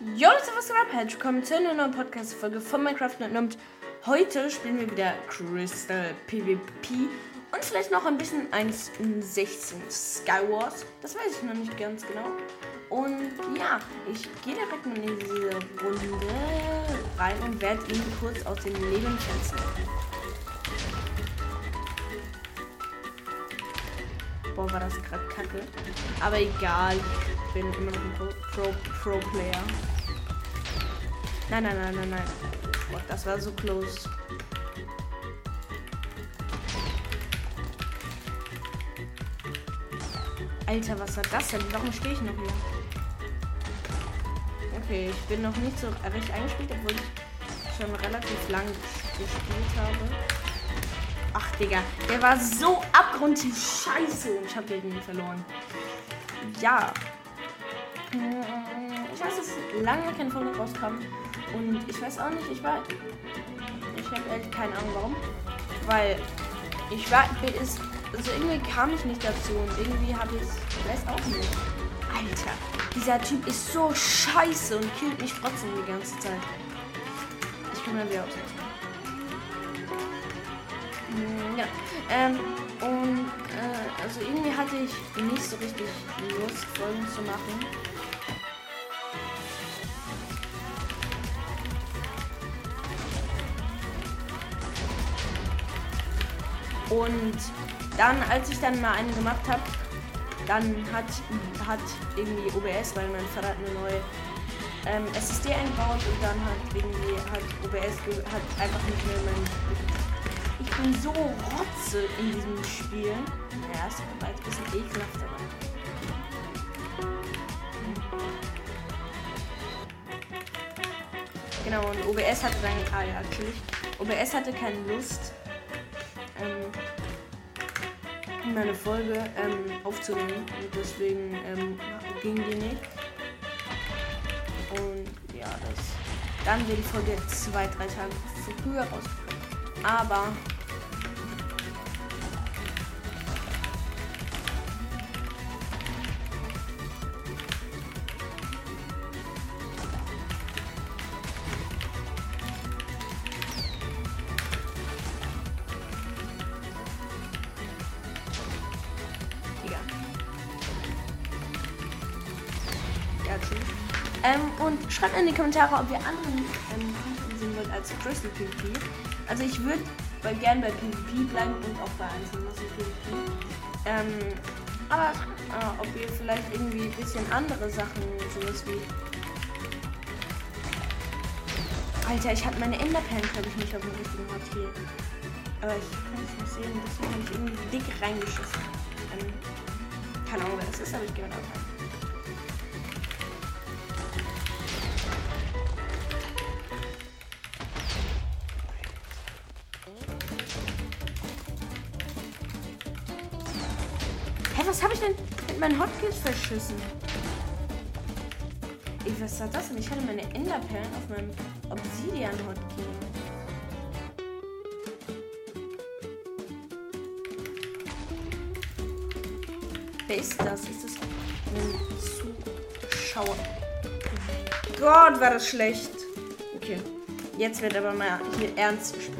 Jo, Leute, was geht ab? Herzlich willkommen zu einer neuen Podcast-Folge von Minecraft und heute spielen wir wieder Crystal PvP und vielleicht noch ein bisschen 1.16 Skywars. Das weiß ich noch nicht ganz genau. Und ja, ich gehe direkt mal in diese Runde rein und werde ihn kurz aus dem Leben schätzen. Boah, war das gerade kacke. Aber egal, ich bin immer noch ein Pro-Player. Pro, nein, nein, nein, nein, nein. Boah, das war so close. Alter, was war das denn? Warum stehe ich noch hier? Okay, ich bin noch nicht so recht eingespielt, obwohl ich schon relativ lang gespielt habe. Ach, Digga, der war so abgrundtief scheiße und ich habe den verloren. Ja. Ich weiß, dass lange keine Folge rauskam. Und ich weiß auch nicht, ich war. Ich habe ehrlich keine Ahnung warum. Weil ich war. Ist, also irgendwie kam ich nicht dazu und irgendwie habe ich. Ich weiß auch nicht. Alter, dieser Typ ist so scheiße und killt mich trotzdem die ganze Zeit. Ich kann mal wieder aus. Ja. Ähm, und äh, also irgendwie hatte ich nicht so richtig Lust, Folgen zu machen. Und dann, als ich dann mal eine gemacht habe, dann hat, hat irgendwie OBS, weil mein Vater eine neue ähm, SSD eingebaut und dann hat irgendwie hat OBS hat einfach nicht mehr mein bin so rotze in diesem Spiel. Ja, ist aber ein bisschen ekelhaft, aber. Genau, und OBS hatte dann, ah ja, natürlich, OBS hatte keine Lust, ähm, meine Folge ähm, aufzunehmen und deswegen ähm, ging die nicht. Und ja, das, dann wird die Folge zwei, drei Tage früher rausgekommen. Aber schreibt in die Kommentare, ob ihr anderen ähm, sehen wollt als Crystal PvP. Also ich würde gern bei PvP bleiben und auch bei Einzelmassen PvP. Ähm, aber äh, ob ihr vielleicht irgendwie ein bisschen andere Sachen, sowas wie. Alter, ich hatte meine Enderperlen, glaube ich, nicht auf dem richtigen Ort Aber ich kann es nicht sehen, deswegen habe ich irgendwie dick reingeschissen. Ähm, keine Ahnung, wer das ist, aber ich gehe mal da mit meinen Hotkeys verschissen? Ey, was war das denn? Ich hatte meine Enderperlen auf meinem Obsidian-Hotkey. Wer ist das? Ist das ein Zuschauer? Gott, war das schlecht. Okay. Jetzt wird aber mal hier ernst gespielt.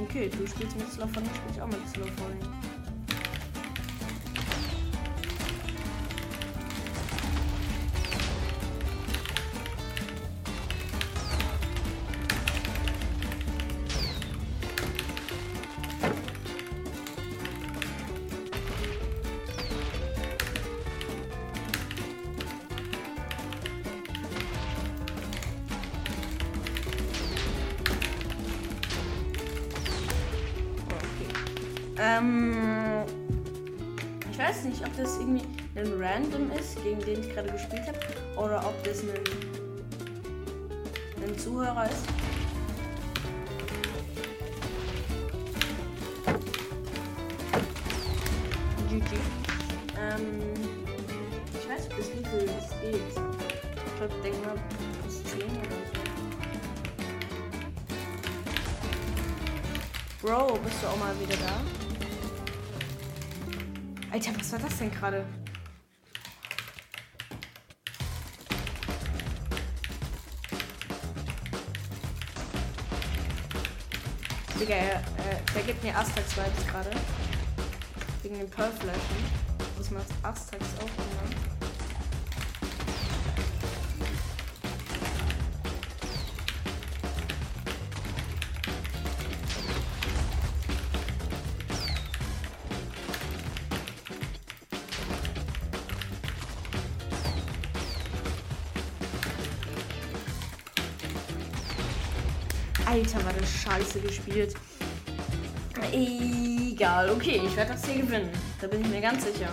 Okay, du spielst mit Slow Falling, spiele ich auch mit Slow Zuhörer ist. GG. Ähm, ich weiß nicht, bis wie viel es geht. Ich glaube, denk mal bis 10 oder so. Bro, bist du auch mal wieder da? Alter, was war das denn gerade? Der gibt mir Astax-Vibes gerade. Wegen den Pearl-Flaschen. Das macht Astax auch immer. Alter, war das scheiße gespielt. Egal, okay, ich werde das hier gewinnen. Da bin ich mir ganz sicher.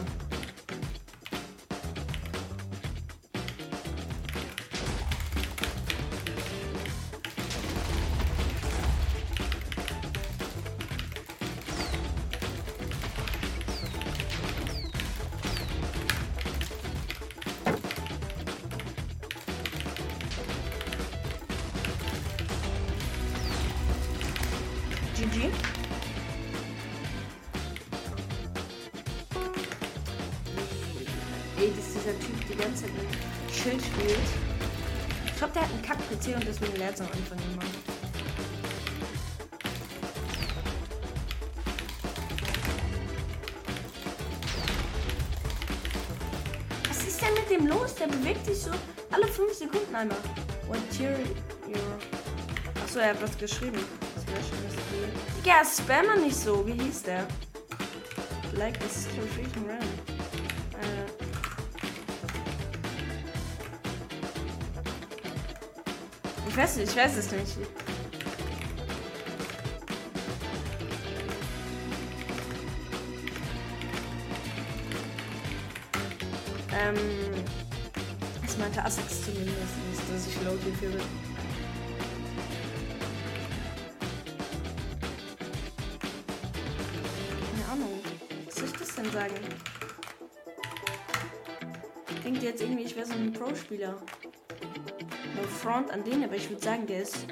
Ey, dass dieser Typ die ganze Zeit mit Schild spielt. Ich glaube, der hat einen Kack-PC und deswegen lernt es am Anfang immer. Was ist denn mit dem los? Der bewegt sich so alle 5 Sekunden einmal. What tier. Achso, er hat was geschrieben. Das wäre schon das Spiel. Digga, spammer nicht so. Wie hieß der? Like this freaking random. Weiß nicht, ich weiß es nicht. Ähm, es meinte Assex zumindest, dass ich laut hierfür bin. Keine Ahnung. Was soll ich das denn sagen? Denkt jetzt irgendwie, ich wäre so ein Pro-Spieler. Front an den, aber ich würde sagen, der ist.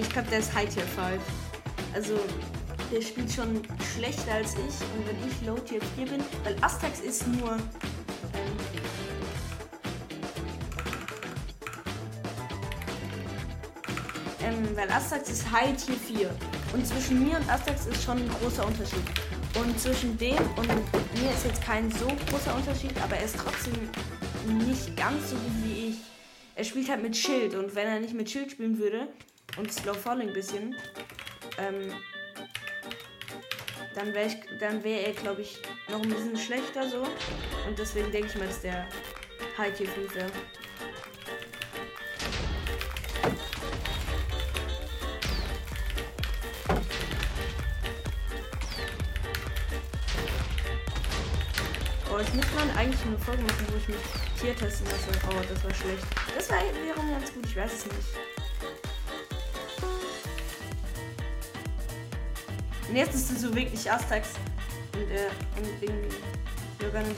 Ich glaube, der ist High Tier 5. Also, der spielt schon schlechter als ich. Und wenn ich Low Tier 4 bin, weil Astax ist nur. Ähm, ähm, weil Astax ist High Tier 4. Und zwischen mir und Astax ist schon ein großer Unterschied. Und zwischen dem und mir ist jetzt kein so großer Unterschied, aber er ist trotzdem nicht ganz so gut wie ich. Er spielt halt mit Schild und wenn er nicht mit Schild spielen würde und Slow Falling ein bisschen, ähm, dann wäre wär er, glaube ich, noch ein bisschen schlechter so. Und deswegen denke ich mal, dass der High Tier 5 wäre. Oh, jetzt müsste man eigentlich eine Folge machen, wo ich mich Tier testen lasse. Oh, das war schlecht. Das war wiederum ganz gut, ich weiß es nicht. Und jetzt ist es so wirklich Astax und, äh, und irgendwie You're gonna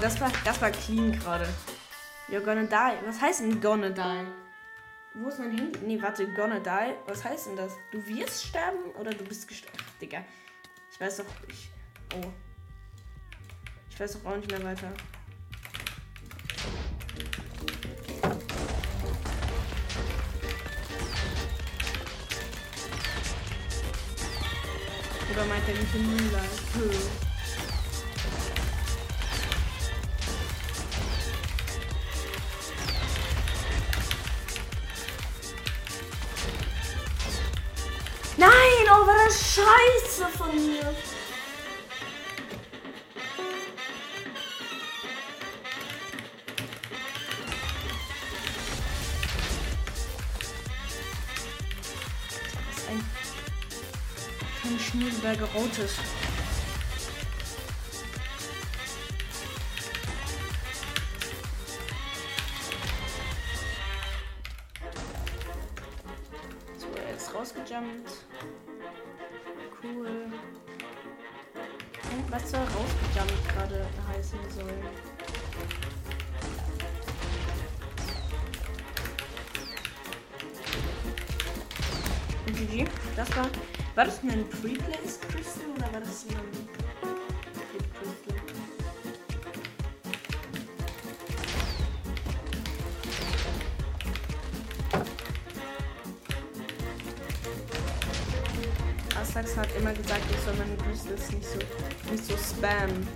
das war, das war clean gerade. You're gonna die. Was heißt denn gonna die? Wo ist mein Handy? Nee, warte, gonna die. Was heißt denn das? Du wirst sterben oder du bist gestorben? Digga. Ich weiß doch. Ich. Oh. Ich weiß doch auch nicht mehr weiter. Oder meint er nicht in Moonlight? Von mir. Ein, ein Schneeberger Rotes. Das war. War das ein Pre-Place Crystal oder war das ein? Astax hat immer gesagt, ich soll meine Crystals nicht so, nicht so spammen.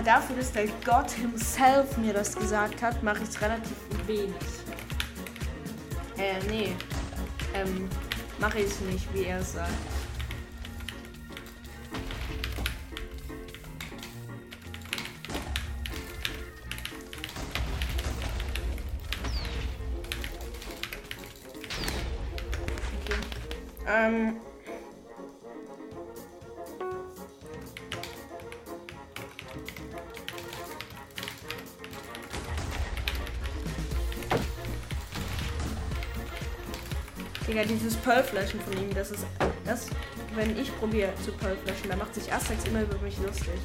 Aber dafür, dass der Gott himself mir das gesagt hat, mache ich es relativ wenig. Äh, nee. Ähm, mache ich es nicht, wie er es sagt. Digga, dieses Pearl-Flaschen von ihm, das ist. Das, wenn ich probiere zu Pearl-Flaschen, da macht sich Asterix immer über mich lustig.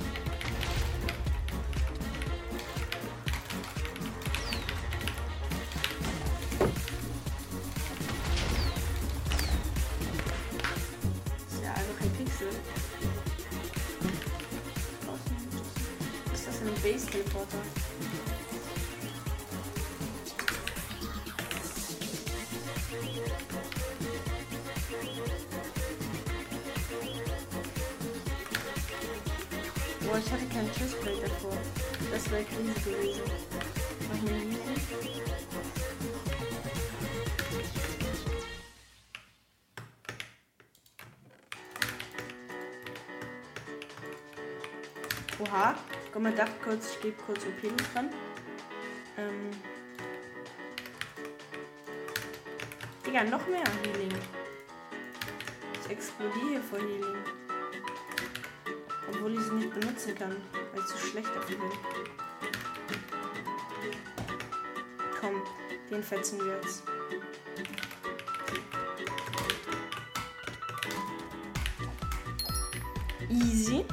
Boah, ich hatte keinen Chestplate davor. Das wäre Krise gewesen. Mach mir easy. Oha. Komm mal, dachte kurz, ich gebe kurz OP mit dran. Ähm. Digga, noch mehr Healing. Ich explodiere vor Healing. Obwohl ich sie nicht benutzen kann, weil ich zu schlecht dafür bin. Komm, den fetzen wir jetzt. Easy.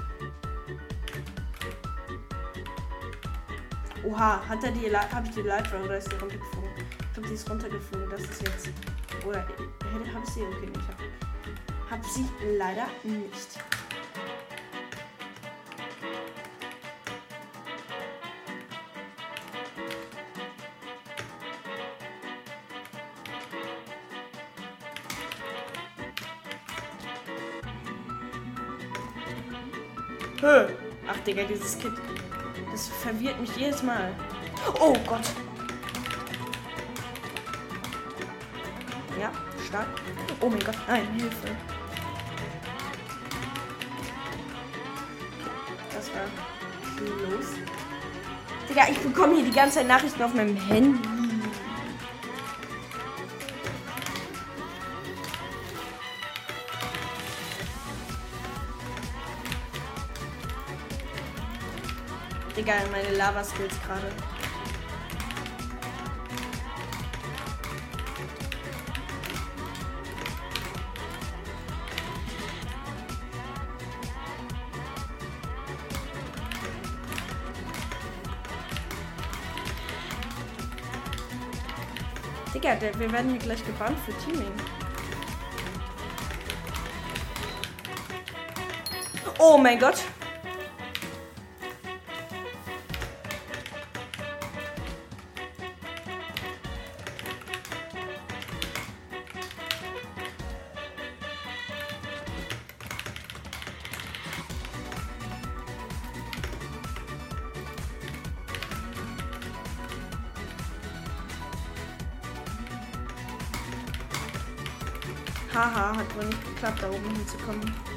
Oha, hat er die habe ich die Live oder ist die runtergeflogen? Ich glaube, die ist runtergeflogen. Das ist jetzt. Oder habe ich sie? Okay, ich habe hab sie leider nicht. Digga, dieses Kit. Das verwirrt mich jedes Mal. Oh Gott. Ja, stark. Oh mein Gott, nein, Hilfe. Das war los. Digga, ich bekomme hier die ganze Zeit Nachrichten auf meinem Handy. Digga, meine Lava-Skills gerade. Digga, wir werden hier gleich gebannt für Teaming. Oh mein Gott. Geklappt, da oben hinzukommen.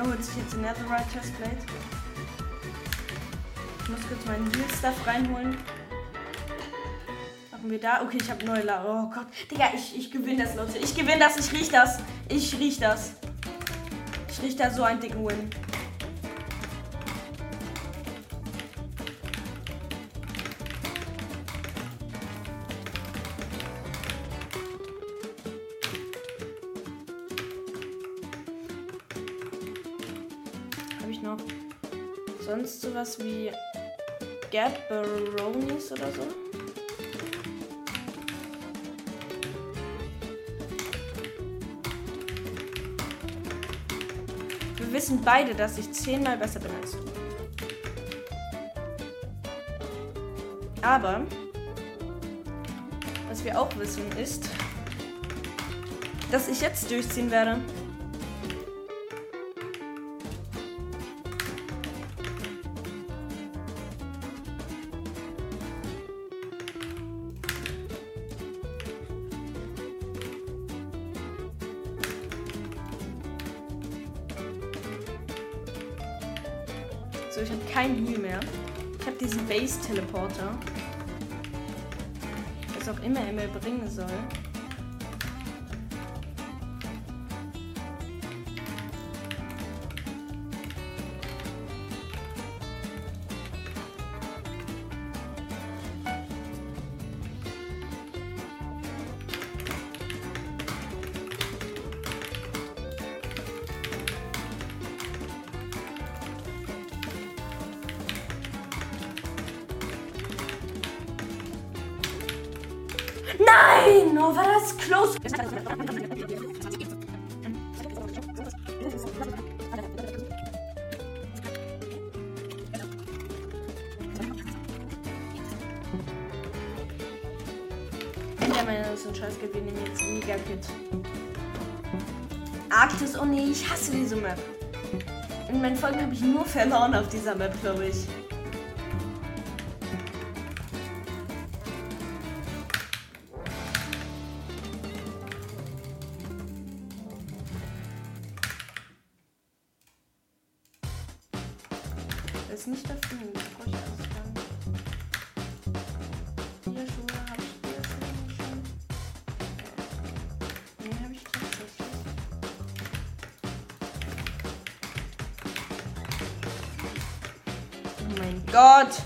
Er holt sich jetzt den Netherite Chestplate. Ich muss kurz meinen Heal Stuff reinholen. Machen wir da. Okay, ich habe neue La Oh Gott. Digga, ich, ich gewinne das, Leute. Ich gewinne das. Ich riech das. Ich riech das. Ich riech da so einen dicken Win. Sonst sowas wie Gabberonis oder so? Wir wissen beide, dass ich zehnmal besser bin als du. Aber was wir auch wissen ist, dass ich jetzt durchziehen werde. So, ich habe kein Heal mehr. Ich habe diesen Base-Teleporter. Was auch immer er mir bringen soll. Oh, war das close. Enderman ist ein Scheißgebiet, wir nehmen jetzt Mega Kit. Arktis, oh nee, ich hasse diese Map. In meinen Folgen habe ich nur verloren auf dieser Map, glaube ich. Oh mein Gott!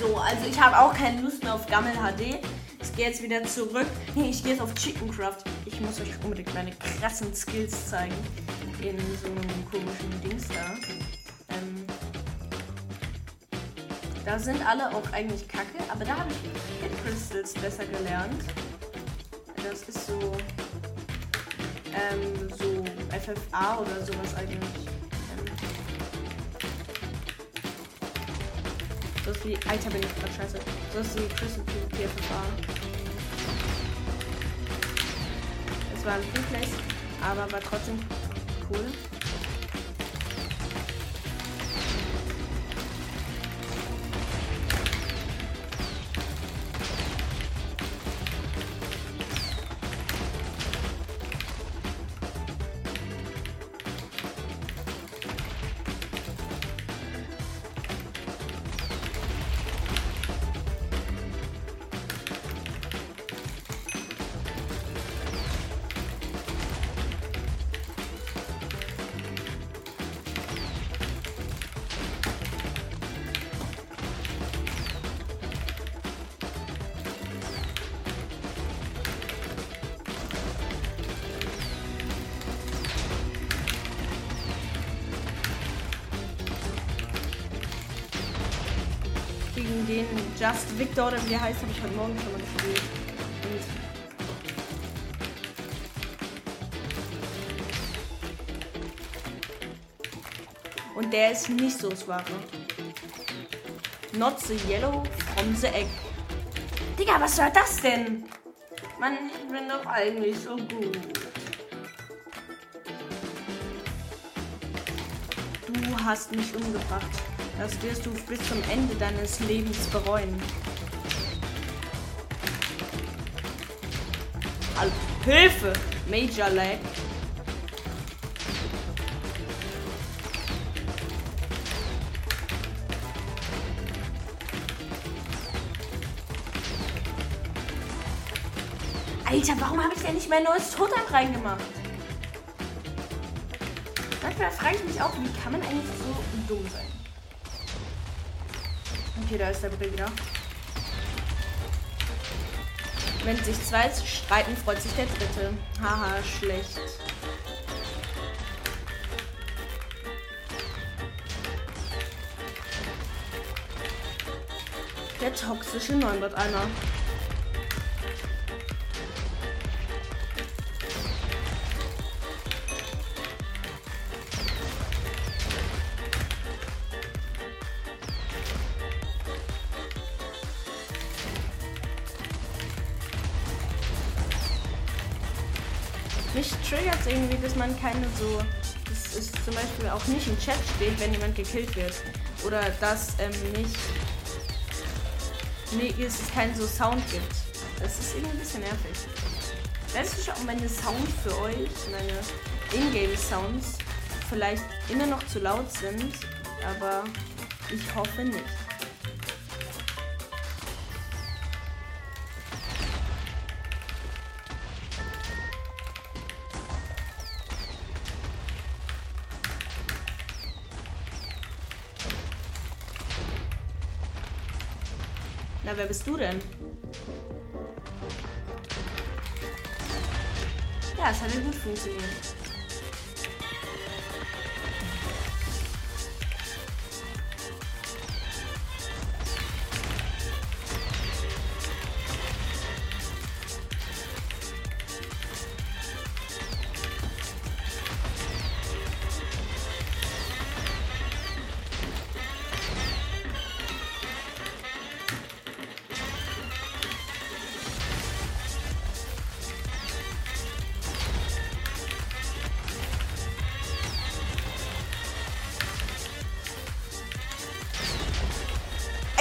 So, also ich habe auch keine Lust mehr auf Gammel HD. Ich gehe jetzt wieder zurück. Nee, ich gehe jetzt auf Chickencraft. Ich muss euch unbedingt meine krassen Skills zeigen. In so einem komischen Dings da. Da sind alle auch eigentlich kacke, aber da habe ich Hit Crystals besser gelernt. Das ist so. Ähm, so FFA oder sowas eigentlich. So ist wie. Alter, bin ich gerade scheiße. So ist wie Crystal PFFA. Es war ein Free Place, aber war trotzdem cool. Just Victor oder wie der heißt, habe ich heute Morgen schon mal gespielt. Und, der ist nicht so das Wahre. Not the yellow from the egg. Digga, was soll das denn? Mann, ich bin doch eigentlich so gut. Du hast mich umgebracht. Das wirst du bis zum Ende deines Lebens bereuen. Hilfe! Major Lag. Alter, warum habe ich denn nicht mein neues Totem reingemacht? Manchmal frage ich mich auch, wie kann man eigentlich so dumm sein? Da ist der wieder. Wenn sich zwei streiten, freut sich der dritte. Haha, schlecht. Der toxische Neunbot einer. Man keine so. Das ist zum Beispiel auch nicht im Chat steht, wenn jemand gekillt wird. Oder dass ähm, nicht. Nee, es keinen so Sound gibt. Das ist irgendwie ein bisschen nervig. Du schon, ob meine Sounds für euch, meine Ingame-Sounds, vielleicht immer noch zu laut sind, aber ich hoffe nicht. Na, wer bist du denn? Ja, es hat ja gut funktioniert.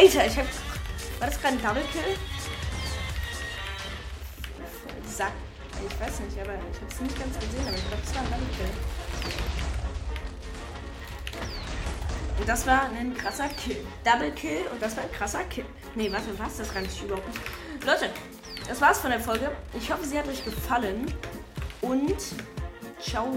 Alter, ich hab. War das gerade ein Double Kill? Sack. Ich weiß nicht, aber ich hab's nicht ganz gesehen, aber ich glaube, es war ein Double Kill. Und das war ein krasser Kill. Double Kill und das war ein krasser Kill. Nee, warte, was? Das kann ich überhaupt nicht. Leute, das war's von der Folge. Ich hoffe, sie hat euch gefallen. Und ciao.